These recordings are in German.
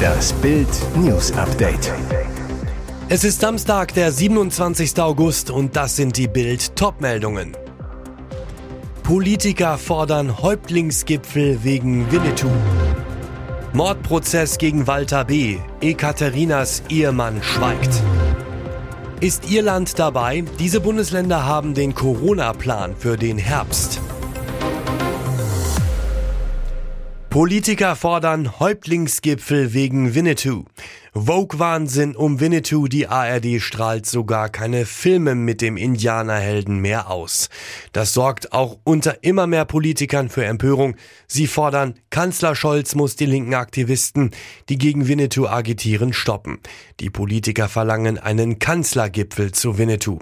Das Bild News Update. Es ist Samstag, der 27. August und das sind die Bild Topmeldungen. Politiker fordern Häuptlingsgipfel wegen Winnetou. Mordprozess gegen Walter B. Ekaterinas Ehemann schweigt. Ist Irland dabei? Diese Bundesländer haben den Corona-Plan für den Herbst. Politiker fordern Häuptlingsgipfel wegen Winnetou. Vogue-Wahnsinn um Winnetou, die ARD strahlt sogar keine Filme mit dem Indianerhelden mehr aus. Das sorgt auch unter immer mehr Politikern für Empörung. Sie fordern, Kanzler Scholz muss die linken Aktivisten, die gegen Winnetou agitieren, stoppen. Die Politiker verlangen einen Kanzlergipfel zu Winnetou.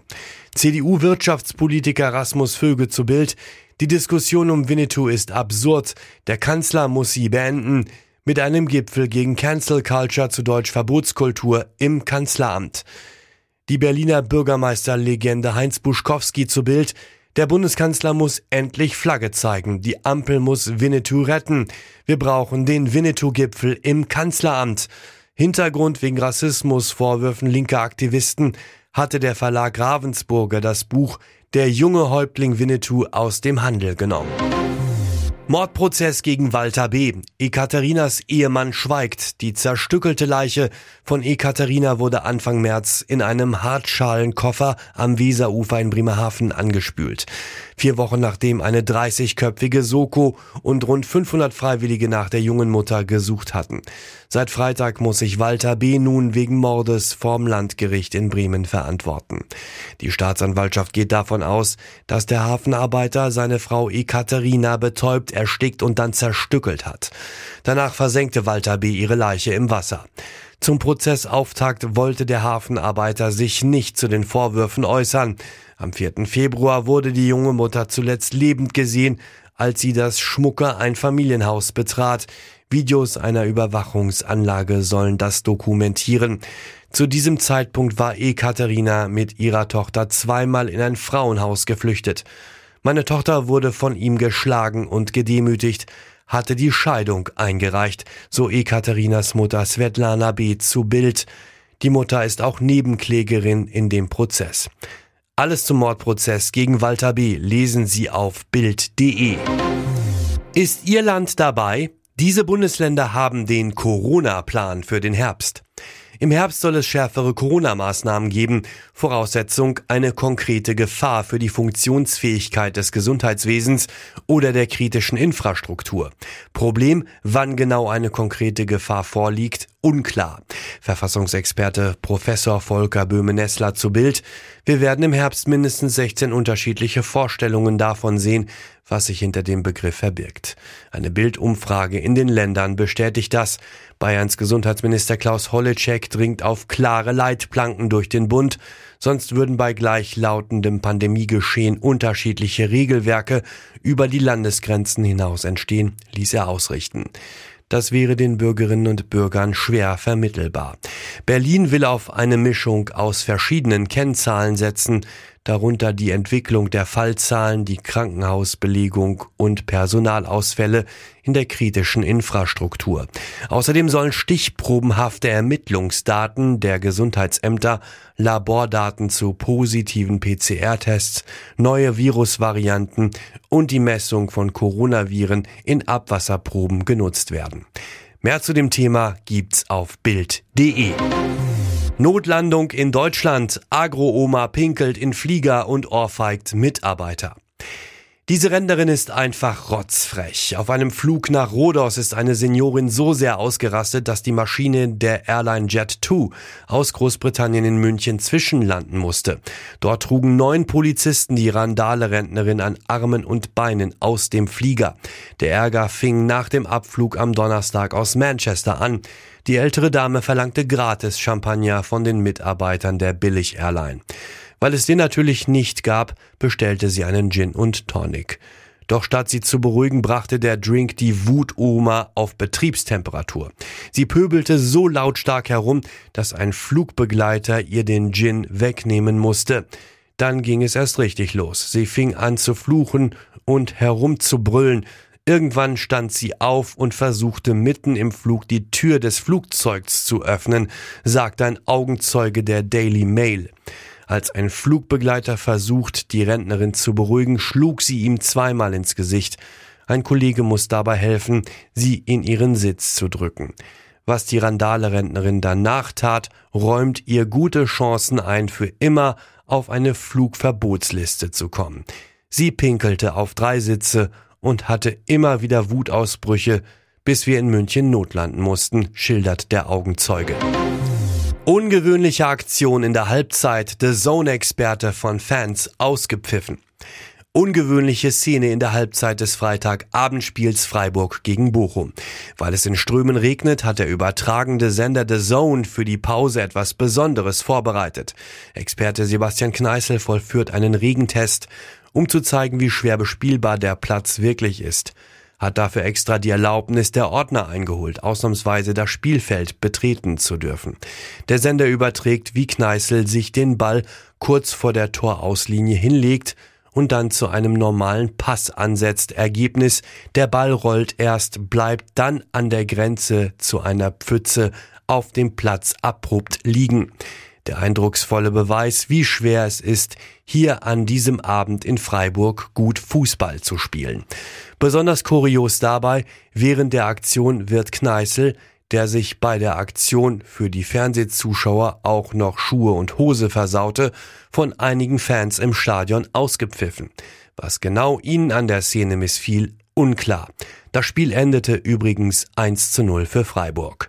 CDU-Wirtschaftspolitiker Rasmus Vöge zu Bild. Die Diskussion um Winnetou ist absurd. Der Kanzler muss sie beenden. Mit einem Gipfel gegen Cancel Culture zu Deutsch Verbotskultur im Kanzleramt. Die Berliner Bürgermeisterlegende Heinz Buschkowski zu Bild. Der Bundeskanzler muss endlich Flagge zeigen. Die Ampel muss Winnetou retten. Wir brauchen den Winnetou-Gipfel im Kanzleramt. Hintergrund wegen Rassismusvorwürfen linker Aktivisten hatte der Verlag Ravensburger das Buch Der junge Häuptling Winnetou aus dem Handel genommen. Mordprozess gegen Walter B. Ekaterinas Ehemann schweigt. Die zerstückelte Leiche von Ekaterina wurde Anfang März in einem Hartschalenkoffer am Weserufer in Bremerhaven angespült. Vier Wochen nachdem eine 30-köpfige Soko und rund 500 Freiwillige nach der jungen Mutter gesucht hatten. Seit Freitag muss sich Walter B. nun wegen Mordes vorm Landgericht in Bremen verantworten. Die Staatsanwaltschaft geht davon aus, dass der Hafenarbeiter seine Frau Ekaterina betäubt, erstickt und dann zerstückelt hat. Danach versenkte Walter B. ihre Leiche im Wasser. Zum Prozessauftakt wollte der Hafenarbeiter sich nicht zu den Vorwürfen äußern. Am 4. Februar wurde die junge Mutter zuletzt lebend gesehen, als sie das schmucke Einfamilienhaus betrat. Videos einer Überwachungsanlage sollen das dokumentieren. Zu diesem Zeitpunkt war Ekaterina mit ihrer Tochter zweimal in ein Frauenhaus geflüchtet. Meine Tochter wurde von ihm geschlagen und gedemütigt, hatte die Scheidung eingereicht, so Ekaterinas Mutter Svetlana B. zu Bild. Die Mutter ist auch Nebenklägerin in dem Prozess. Alles zum Mordprozess gegen Walter B. lesen Sie auf Bild.de. Ist Irland dabei? Diese Bundesländer haben den Corona-Plan für den Herbst. Im Herbst soll es schärfere Corona-Maßnahmen geben. Voraussetzung eine konkrete Gefahr für die Funktionsfähigkeit des Gesundheitswesens oder der kritischen Infrastruktur. Problem, wann genau eine konkrete Gefahr vorliegt, unklar. Verfassungsexperte Professor Volker Böhme-Nessler zu Bild. Wir werden im Herbst mindestens 16 unterschiedliche Vorstellungen davon sehen, was sich hinter dem Begriff verbirgt. Eine Bildumfrage in den Ländern bestätigt das. Bayerns Gesundheitsminister Klaus Holleczek dringt auf klare Leitplanken durch den Bund, sonst würden bei gleichlautendem Pandemiegeschehen unterschiedliche Regelwerke über die Landesgrenzen hinaus entstehen, ließ er ausrichten. Das wäre den Bürgerinnen und Bürgern schwer vermittelbar. Berlin will auf eine Mischung aus verschiedenen Kennzahlen setzen, darunter die Entwicklung der Fallzahlen, die Krankenhausbelegung und Personalausfälle in der kritischen Infrastruktur. Außerdem sollen stichprobenhafte Ermittlungsdaten der Gesundheitsämter, Labordaten zu positiven PCR-Tests, neue Virusvarianten und die Messung von Coronaviren in Abwasserproben genutzt werden. Mehr zu dem Thema gibt's auf Bild.de. Notlandung in Deutschland. Agro-Oma pinkelt in Flieger und ohrfeigt Mitarbeiter. Diese Renderin ist einfach rotzfrech. Auf einem Flug nach Rhodos ist eine Seniorin so sehr ausgerastet, dass die Maschine der Airline Jet 2 aus Großbritannien in München zwischenlanden musste. Dort trugen neun Polizisten die Randale-Rentnerin an Armen und Beinen aus dem Flieger. Der Ärger fing nach dem Abflug am Donnerstag aus Manchester an. Die ältere Dame verlangte gratis Champagner von den Mitarbeitern der Billig-Airline. Weil es den natürlich nicht gab, bestellte sie einen Gin und Tonic. Doch statt sie zu beruhigen, brachte der Drink die Wutoma auf Betriebstemperatur. Sie pöbelte so lautstark herum, dass ein Flugbegleiter ihr den Gin wegnehmen musste. Dann ging es erst richtig los. Sie fing an zu fluchen und herumzubrüllen. Irgendwann stand sie auf und versuchte mitten im Flug die Tür des Flugzeugs zu öffnen, sagt ein Augenzeuge der Daily Mail. Als ein Flugbegleiter versucht, die Rentnerin zu beruhigen, schlug sie ihm zweimal ins Gesicht. Ein Kollege muss dabei helfen, sie in ihren Sitz zu drücken. Was die Randale-Rentnerin danach tat, räumt ihr gute Chancen ein, für immer auf eine Flugverbotsliste zu kommen. Sie pinkelte auf drei Sitze und hatte immer wieder Wutausbrüche, bis wir in München notlanden mussten, schildert der Augenzeuge. Ungewöhnliche Aktion in der Halbzeit, The Zone-Experte von Fans ausgepfiffen. Ungewöhnliche Szene in der Halbzeit des Freitagabendspiels Freiburg gegen Bochum. Weil es in Strömen regnet, hat der übertragende Sender The Zone für die Pause etwas Besonderes vorbereitet. Experte Sebastian Kneißl vollführt einen Regentest, um zu zeigen, wie schwer bespielbar der Platz wirklich ist hat dafür extra die Erlaubnis der Ordner eingeholt, ausnahmsweise das Spielfeld betreten zu dürfen. Der Sender überträgt, wie Kneißl sich den Ball kurz vor der Torauslinie hinlegt und dann zu einem normalen Pass ansetzt. Ergebnis, der Ball rollt erst, bleibt dann an der Grenze zu einer Pfütze auf dem Platz abrupt liegen. Der eindrucksvolle Beweis, wie schwer es ist, hier an diesem Abend in Freiburg gut Fußball zu spielen. Besonders kurios dabei, während der Aktion wird Kneißl, der sich bei der Aktion für die Fernsehzuschauer auch noch Schuhe und Hose versaute, von einigen Fans im Stadion ausgepfiffen. Was genau ihnen an der Szene missfiel, unklar. Das Spiel endete übrigens 1 zu 0 für Freiburg.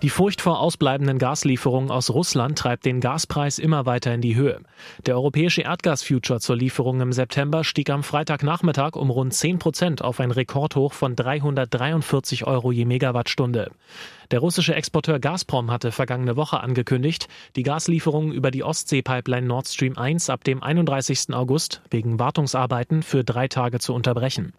Die Furcht vor ausbleibenden Gaslieferungen aus Russland treibt den Gaspreis immer weiter in die Höhe. Der europäische Erdgasfuture zur Lieferung im September stieg am Freitagnachmittag um rund 10 Prozent auf ein Rekordhoch von 343 Euro je Megawattstunde. Der russische Exporteur Gazprom hatte vergangene Woche angekündigt, die Gaslieferungen über die Ostsee-Pipeline Nord Stream 1 ab dem 31. August wegen Wartungsarbeiten für drei Tage zu unterbrechen.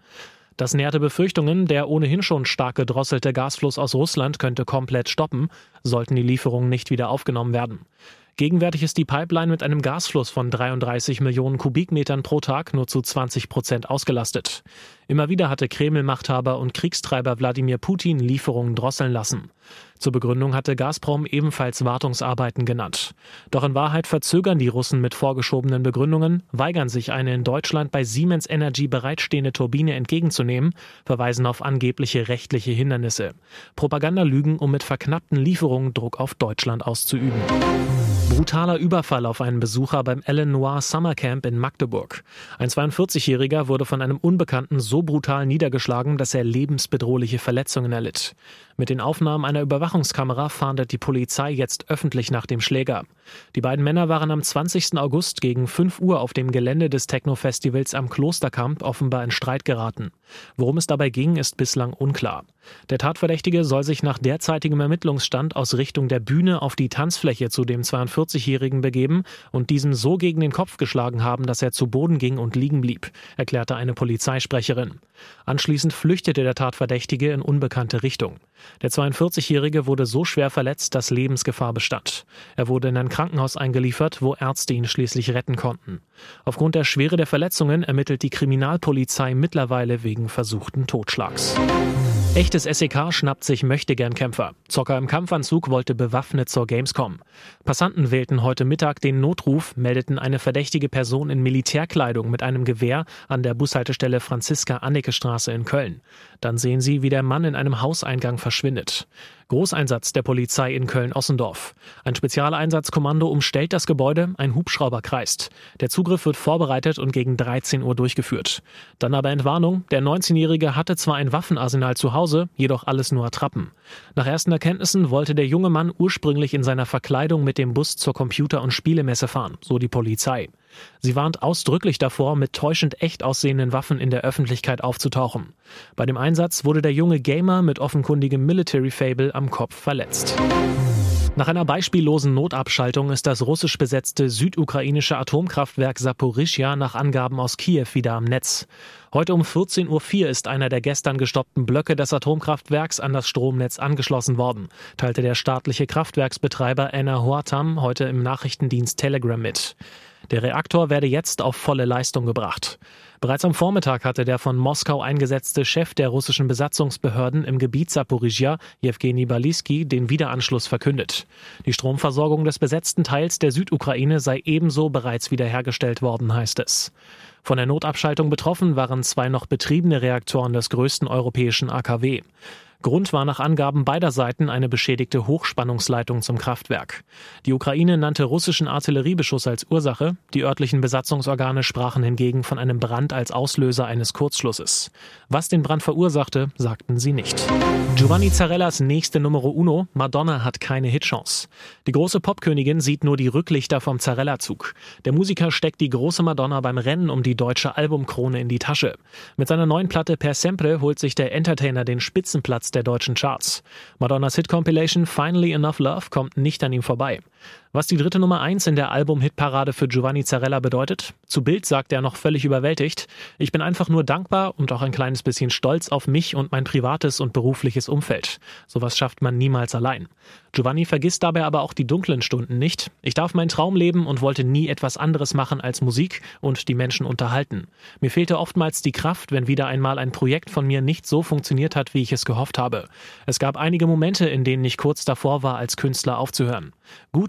Das nährte Befürchtungen, der ohnehin schon stark gedrosselte Gasfluss aus Russland könnte komplett stoppen, sollten die Lieferungen nicht wieder aufgenommen werden. Gegenwärtig ist die Pipeline mit einem Gasfluss von 33 Millionen Kubikmetern pro Tag nur zu 20 Prozent ausgelastet. Immer wieder hatte Kreml-Machthaber und Kriegstreiber Wladimir Putin Lieferungen drosseln lassen. Zur Begründung hatte Gazprom ebenfalls Wartungsarbeiten genannt. Doch in Wahrheit verzögern die Russen mit vorgeschobenen Begründungen, weigern sich eine in Deutschland bei Siemens Energy bereitstehende Turbine entgegenzunehmen, verweisen auf angebliche rechtliche Hindernisse. Propagandalügen, um mit verknappten Lieferungen Druck auf Deutschland auszuüben. Brutaler Überfall auf einen Besucher beim Ellen Noir Summer Camp in Magdeburg. Ein 42-Jähriger wurde von einem Unbekannten so brutal niedergeschlagen, dass er lebensbedrohliche Verletzungen erlitt. Mit den Aufnahmen einer Überwachungskamera fahndet die Polizei jetzt öffentlich nach dem Schläger. Die beiden Männer waren am 20. August gegen 5 Uhr auf dem Gelände des Techno-Festivals am Klosterkamp offenbar in Streit geraten. Worum es dabei ging, ist bislang unklar. Der Tatverdächtige soll sich nach derzeitigem Ermittlungsstand aus Richtung der Bühne auf die Tanzfläche zu dem 42-Jährigen begeben und diesem so gegen den Kopf geschlagen haben, dass er zu Boden ging und liegen blieb, erklärte eine Polizeisprecherin. Anschließend flüchtete der Tatverdächtige in unbekannte Richtung. Der 42-Jährige wurde so schwer verletzt, dass Lebensgefahr bestand. Er wurde in ein Krankenhaus eingeliefert, wo Ärzte ihn schließlich retten konnten. Aufgrund der Schwere der Verletzungen ermittelt die Kriminalpolizei mittlerweile wegen versuchten Totschlags. Echtes SEK schnappt sich Möchtegern-Kämpfer. Zocker im Kampfanzug wollte bewaffnet zur Gamescom. Passanten wählten heute Mittag den Notruf, meldeten eine verdächtige Person in Militärkleidung mit einem Gewehr an der Bushaltestelle Franziska-Anneke-Straße in Köln. Dann sehen sie, wie der Mann in einem Hauseingang verschwindet. Großeinsatz der Polizei in Köln-Ossendorf. Ein Spezialeinsatzkommando umstellt das Gebäude, ein Hubschrauber kreist. Der Zugriff wird vorbereitet und gegen 13 Uhr durchgeführt. Dann aber Entwarnung, der 19-Jährige hatte zwar ein Waffenarsenal zu Hause, jedoch alles nur Attrappen. Nach ersten Erkenntnissen wollte der junge Mann ursprünglich in seiner Verkleidung mit dem Bus zur Computer- und Spielemesse fahren, so die Polizei. Sie warnt ausdrücklich davor, mit täuschend echt aussehenden Waffen in der Öffentlichkeit aufzutauchen. Bei dem Einsatz wurde der junge Gamer mit offenkundigem Military Fable am Kopf verletzt. Nach einer beispiellosen Notabschaltung ist das russisch besetzte südukrainische Atomkraftwerk Saporischja nach Angaben aus Kiew wieder am Netz. Heute um 14.04 Uhr ist einer der gestern gestoppten Blöcke des Atomkraftwerks an das Stromnetz angeschlossen worden, teilte der staatliche Kraftwerksbetreiber Enerhoatam heute im Nachrichtendienst Telegram mit. Der Reaktor werde jetzt auf volle Leistung gebracht. Bereits am Vormittag hatte der von Moskau eingesetzte Chef der russischen Besatzungsbehörden im Gebiet Saporizhia, Jewgeni Baliski, den Wiederanschluss verkündet. Die Stromversorgung des besetzten Teils der Südukraine sei ebenso bereits wiederhergestellt worden, heißt es. Von der Notabschaltung betroffen waren zwei noch betriebene Reaktoren des größten europäischen AKW. Grund war nach Angaben beider Seiten eine beschädigte Hochspannungsleitung zum Kraftwerk. Die Ukraine nannte russischen Artilleriebeschuss als Ursache, die örtlichen Besatzungsorgane sprachen hingegen von einem Brand als Auslöser eines Kurzschlusses. Was den Brand verursachte, sagten sie nicht. Giovanni Zarellas nächste Numero Uno, Madonna hat keine Hitchance. Die große Popkönigin sieht nur die Rücklichter vom Zarella-Zug. Der Musiker steckt die große Madonna beim Rennen um die deutsche Albumkrone in die Tasche. Mit seiner neuen Platte Per Sempre holt sich der Entertainer den Spitzenplatz der deutschen Charts. Madonnas Hit-Compilation Finally Enough Love kommt nicht an ihm vorbei. Was die dritte Nummer 1 in der Album-Hitparade für Giovanni Zarella bedeutet? Zu Bild sagt er noch völlig überwältigt. Ich bin einfach nur dankbar und auch ein kleines bisschen stolz auf mich und mein privates und berufliches Umfeld. Sowas schafft man niemals allein. Giovanni vergisst dabei aber auch die dunklen Stunden nicht. Ich darf meinen Traum leben und wollte nie etwas anderes machen als Musik und die Menschen unterhalten. Mir fehlte oftmals die Kraft, wenn wieder einmal ein Projekt von mir nicht so funktioniert hat, wie ich es gehofft habe. Es gab einige Momente, in denen ich kurz davor war, als Künstler aufzuhören. Gut,